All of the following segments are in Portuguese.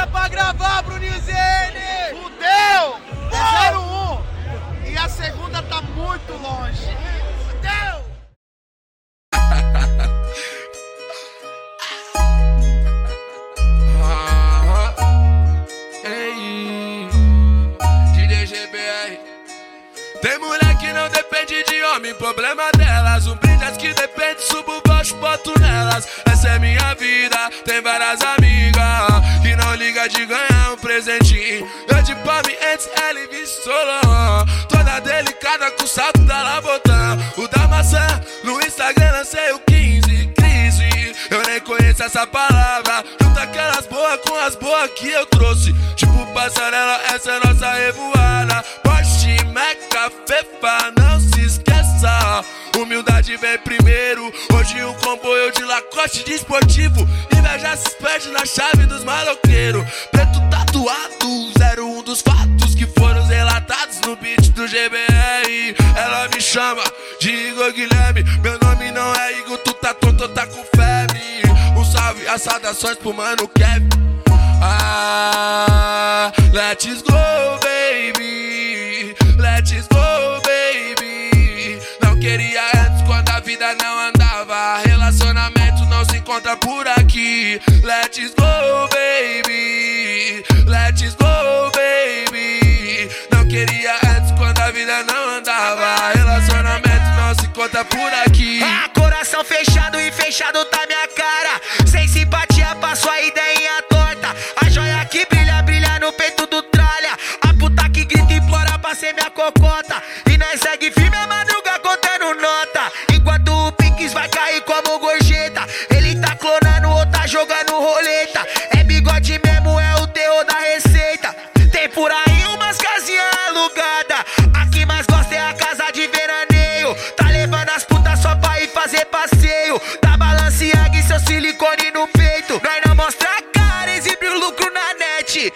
data pra gravar, Bruninho Zene! Fudeu! É 01 e a segunda tá muito longe. Fudeu! Tem mulher que não depende de homem, problema delas. Um brilhas que depende, subo baixo, boto nelas. Essa é minha vida, tem várias amigas que não liga de ganhar um presentinho. Eu de palme antes, ela e solão. Toda delicada com o salto da Labotã. O da maçã, no Instagram lancei o 15, crise. Eu nem conheço essa palavra. Junta aquelas boas com as boas que eu trouxe. Tipo passarela, essa é nossa revoada. Porsche, Meca, Fefa, não se esqueça. Humildade vem primeiro. Hoje um comboio de lacoste de esportivo. Inveja se perde na chave dos maloqueiros. Preto tatuado, 01 dos fatos que foram relatados no beat do GBR. Ela me chama de Igor Guilherme. Meu nome não é Igor, tu tá tonto, tá com febre. Um salve, as saudações pro mano Kevin. Ah, let's go, baby. Let's go, baby. Não queria antes quando a vida não andava. Relacionamento não se encontra por aqui. Let's go, baby. Let's go, baby. Não queria antes quando a vida não andava. Relacionamento não se encontra por aqui. Ah, coração fechado e fechado tá minha cara. Sem simpatia pra sua ideinha torta. A joia que brilha, brilha no peito cocota. E nós segue firme a madruga contando nota. Enquanto o Pinks vai cair como gorjeta. Ele tá clonando ou tá jogando roleta. É bigode mesmo, é o terror da receita. Tem por aí umas casinhas alugadas. A que mais gosta é a casa de veraneio. Tá levando as putas só pra ir fazer passeio. Balenciaga e seu silicone no peito. Nós não mostra a cara, exibe o lucro na net.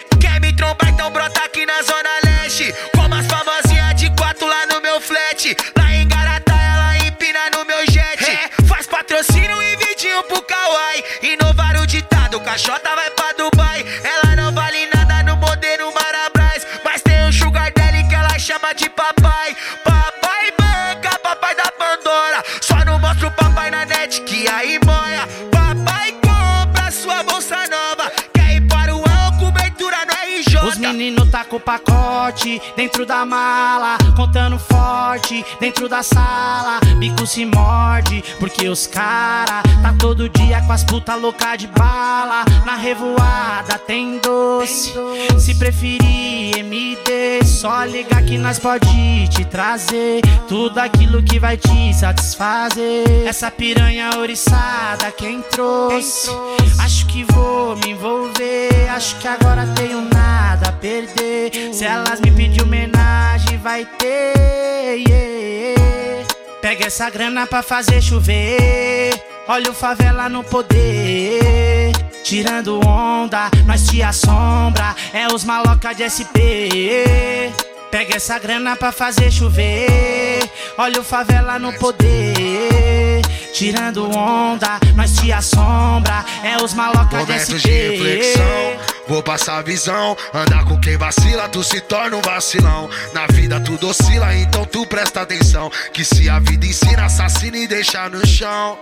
Inovar o ditado, caixota vai pra Dubai. Ela não vale nada no modelo Marabras. Mas tem um sugar daddy que ela chama de papai. Papai banca, papai da Pandora. Só não mostra o papai na net que aí moia. Papai compra sua bolsa nova. Quer ir para o ano, cobertura no RJ. Os meninos tá com pacote dentro da mala, contando forte dentro da sala. Bico se morde, porque os cara tá todo dia com as puta louca de bala. Na revoada tem doce, se preferir MD, só ligar que nós pode te trazer tudo aquilo que vai te satisfazer. Essa piranha oriçada quem trouxe, acho que vou me envolver, acho que agora tenho nada a perder. Se elas me pedir homenagem, vai ter. Yeah. Pega essa grana pra fazer chover. Olha o favela no poder. Tirando onda, nós te assombra. É os maloca de SP. Pega essa grana pra fazer chover. Olha o favela no poder. Tirando onda, nós te assombra. É os maloca de SP. de reflexão, vou passar visão. Andar com quem vacila, tu se torna um vacilão. Na vida tudo oscila, então tu presta atenção. Que se a vida ensina, assassina e deixa no chão.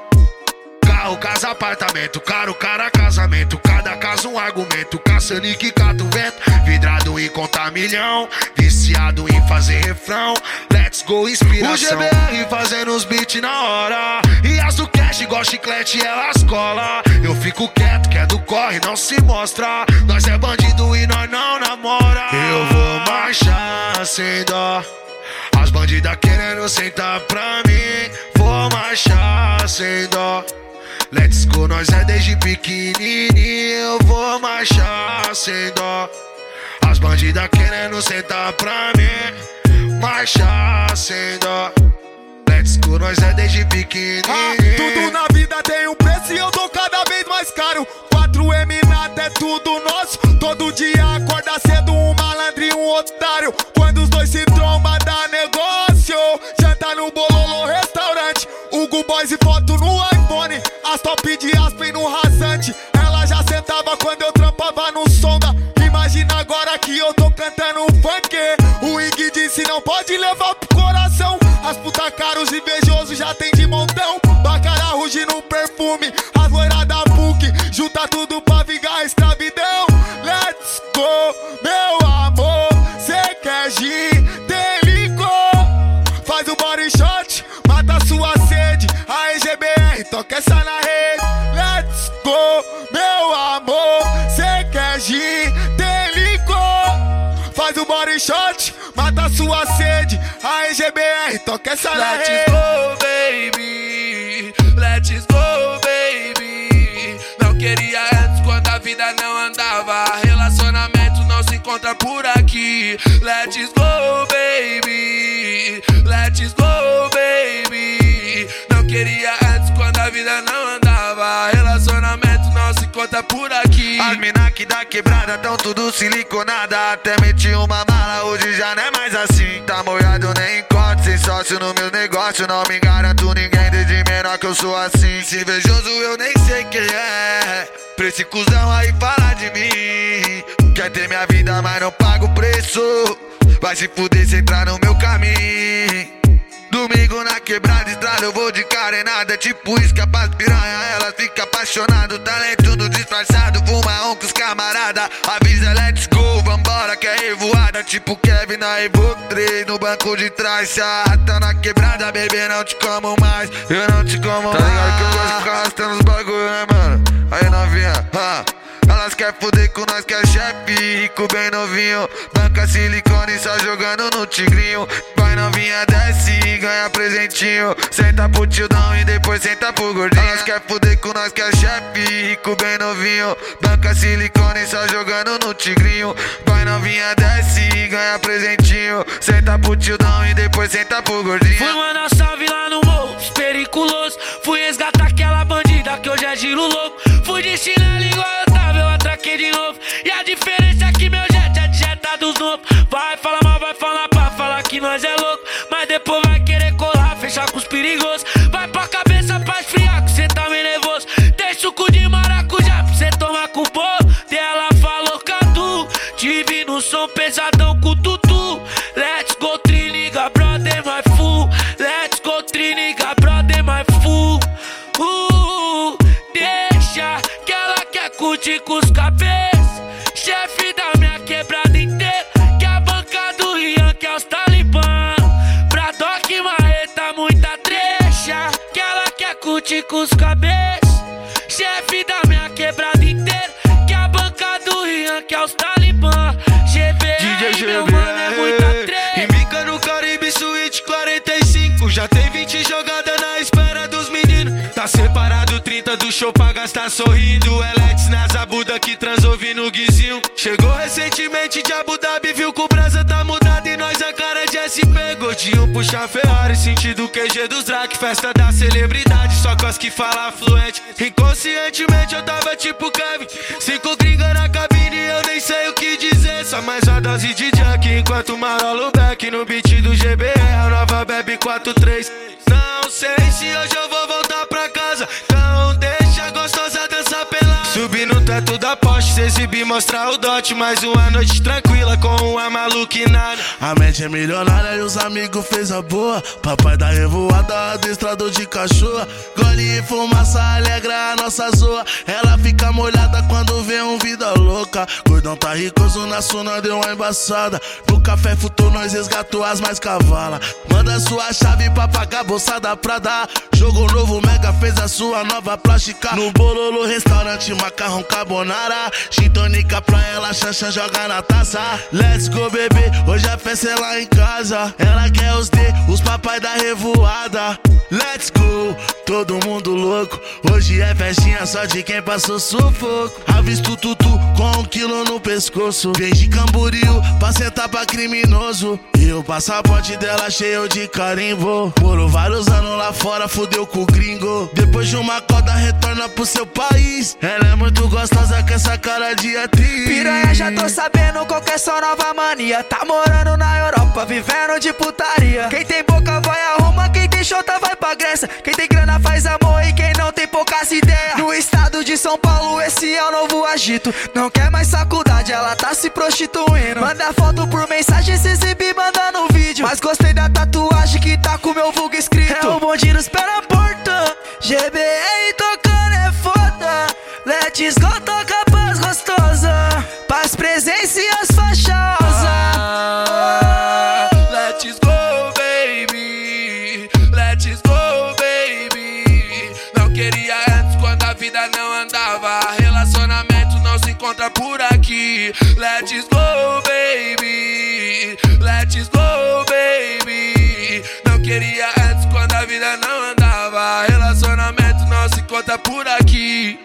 Carro, casa, apartamento, caro, cara, casamento. Cada caso um argumento. Caçando que cata o vento. Vidrado em contar milhão. Viciado em fazer refrão. Let's go, inspiração. O GBR fazendo os beats na hora. E as do cash, igual chiclete, elas cola. Eu fico quieto, que é do corre, não se mostra. Nós é bandido e nós não namora. Eu vou marchar sem dó. As bandidas querendo sentar pra mim. Vou marchar sem dó. Let's go, nós é desde pequenininho. Eu vou marchar sem dó. As bandidas querendo sentar pra mim. Marchar sem dó. Let's go, nós é desde pequenininho. Faz o body shot, mata sua sede. A EGBR, toca essa na rede. Let's go, meu amor. Cê quer gin, tem licor. Faz o body shot, mata sua sede. A EGBR, toca essa na Let's rede. go, baby. Let's go, baby. Não queria antes quando a vida não andava. Relacionamento não se encontra por aqui. Let's go, baby. Let's go, baby. Não queria antes quando a vida não andava. Relacionamento não se encontra por aqui. As mina que da quebrada tão tudo siliconada Até meti uma mala, hoje já não é mais assim Tá molhado nem sócio no meu negócio Não me garanto ninguém desde menor que eu sou assim. Se invejoso eu nem sei quem é. Pra esse cuzão aí falar de mim. Quer ter minha vida mas não paga o preço. Vai se fuder se entrar no meu caminho Domingo na quebrada, estrada, eu vou de carenada. Tipo isca pras piranha, elas ficam apaixonadas. Talento do disfarçado, fuma um com os camarada. Avisa, let's go, vambora, que é revoada. Tipo Kevin na Evo 3, no banco de trás. Se a rata na quebrada, bebê, não te como mais. Eu não te como mais. Tá ligado que eu gosto de ficar arrastando os bagulho, né, mano? Aí novinha, ha. Elas quer fuder com nós que é chefe, rico bem novinho. Banca silicone só jogando no tigrinho. Vai novinha, desce e ganha presentinho. Senta pro tildão e depois senta pro gordinho. Elas quer fuder com nós que é chefe, rico bem novinho. Banca silicone só jogando no tigrinho. Vai novinha, desce e ganha presentinho. Senta pro tildão e depois senta pro gordinho. Fui mandar salve lá no morro, os periculosos. Fui resgatar aquela bandida que hoje é giro louco. Fui de chinelo igual de novo. E a diferença é que meu jet é de jeta dos novos. Vai falar mal, vai falar pra falar que nós é louco. Mas depois vai querer colar, fechar com os perigosos. Vai pra cabeça pra esfriar, que cê tá meio nervoso. Tem suco de maracujá pra cê tomar com o bolo. Dela falou catu, tive no som pesadão com tutu. Let's go, curtir com os cabeças. Chefe da minha quebrada inteira. Que a banca do Rian, que é os talibã. GBR, meu mano, é muita trecha. Embica no Caribe Suíte 45 Já tem 20 jogadas na espera dos meninos Tá separado 30 do show pra gastar sorrindo Elex nas abuda que transou no guizinho Chegou recentemente de Abu Dhabi Viu que o brasa tá mudado SP Gordinho puxa Ferrari, sentido QG dos Drac Festa da celebridade, só cos que fala fluente. Inconscientemente eu tava tipo Kevin Cinco gringa na cabine eu nem sei o que dizer. Só mais uma dose de Jack enquanto marolo back No beat do GBR, nova bebe 43 Não sei se hoje eu vou voltar Subir no teto da Porsche, se exibir, mostrar o dote Mais uma noite tranquila com uma maluquinada A mente é milionária e os amigos fez a boa. Papai da revoada, adestrador de cachorro. Gole e fumaça alegra a nossa zoa. Ela fica molhada quando vê um vida. Gordão tá ricoso na suna, deu uma embaçada. No café futou, nós resgatou as mais cavala. Manda sua chave pra pagar bolsa da Prada. Jogo novo, Mega fez a sua nova plástica. No Bololo, restaurante, macarrão carbonara. Gin tônica pra ela, chancha joga na taça. Let's go, bebê, hoje a festa é lá em casa. Ela quer os D, os papai da revoada. Let's go, todo mundo louco. Hoje é festinha só de quem passou sufoco. Avisto tutu com um quilo no pescoço. Vem de Camboriú pra sentar pra criminoso. E o passaporte dela cheio de carimbo. Morou vários anos lá fora, fudeu com o gringo. Depois de uma coda, retorna pro seu país. Ela é muito gostosa com essa cara de atriz. Piranha, já tô sabendo qual que é sua nova mania. Tá morando na Europa, vivendo de putaria. Quem tem boca vai arruma, quem tem chota vai pra Grécia. Quem tem grana faz amor e quem não tem poucas ideias. No estado de São Paulo, esse é o novo agito. Não quer mais faculdade, ela tá se prostituindo. Manda foto por mensagem, se exibir, manda no vídeo. Mas gostei da tatuagem que tá com meu vulgo escrito. É o bonde pé na porta. GBR tocando é foda. Let's go, toca queria antes quando a vida não andava. Relacionamento não se encontra por aqui. Let's go, baby. Let's go, baby. Não queria antes quando a vida não andava. Relacionamento não se encontra por aqui.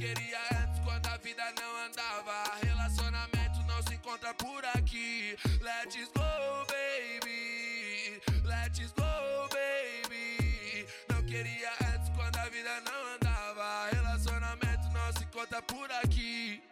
Queria antes quando a vida não andava. Relacionamento não se encontra por aqui. Let's go, baby. Let's go, baby. Não queria antes quando a vida não andava. Relacionamento não se encontra por aqui.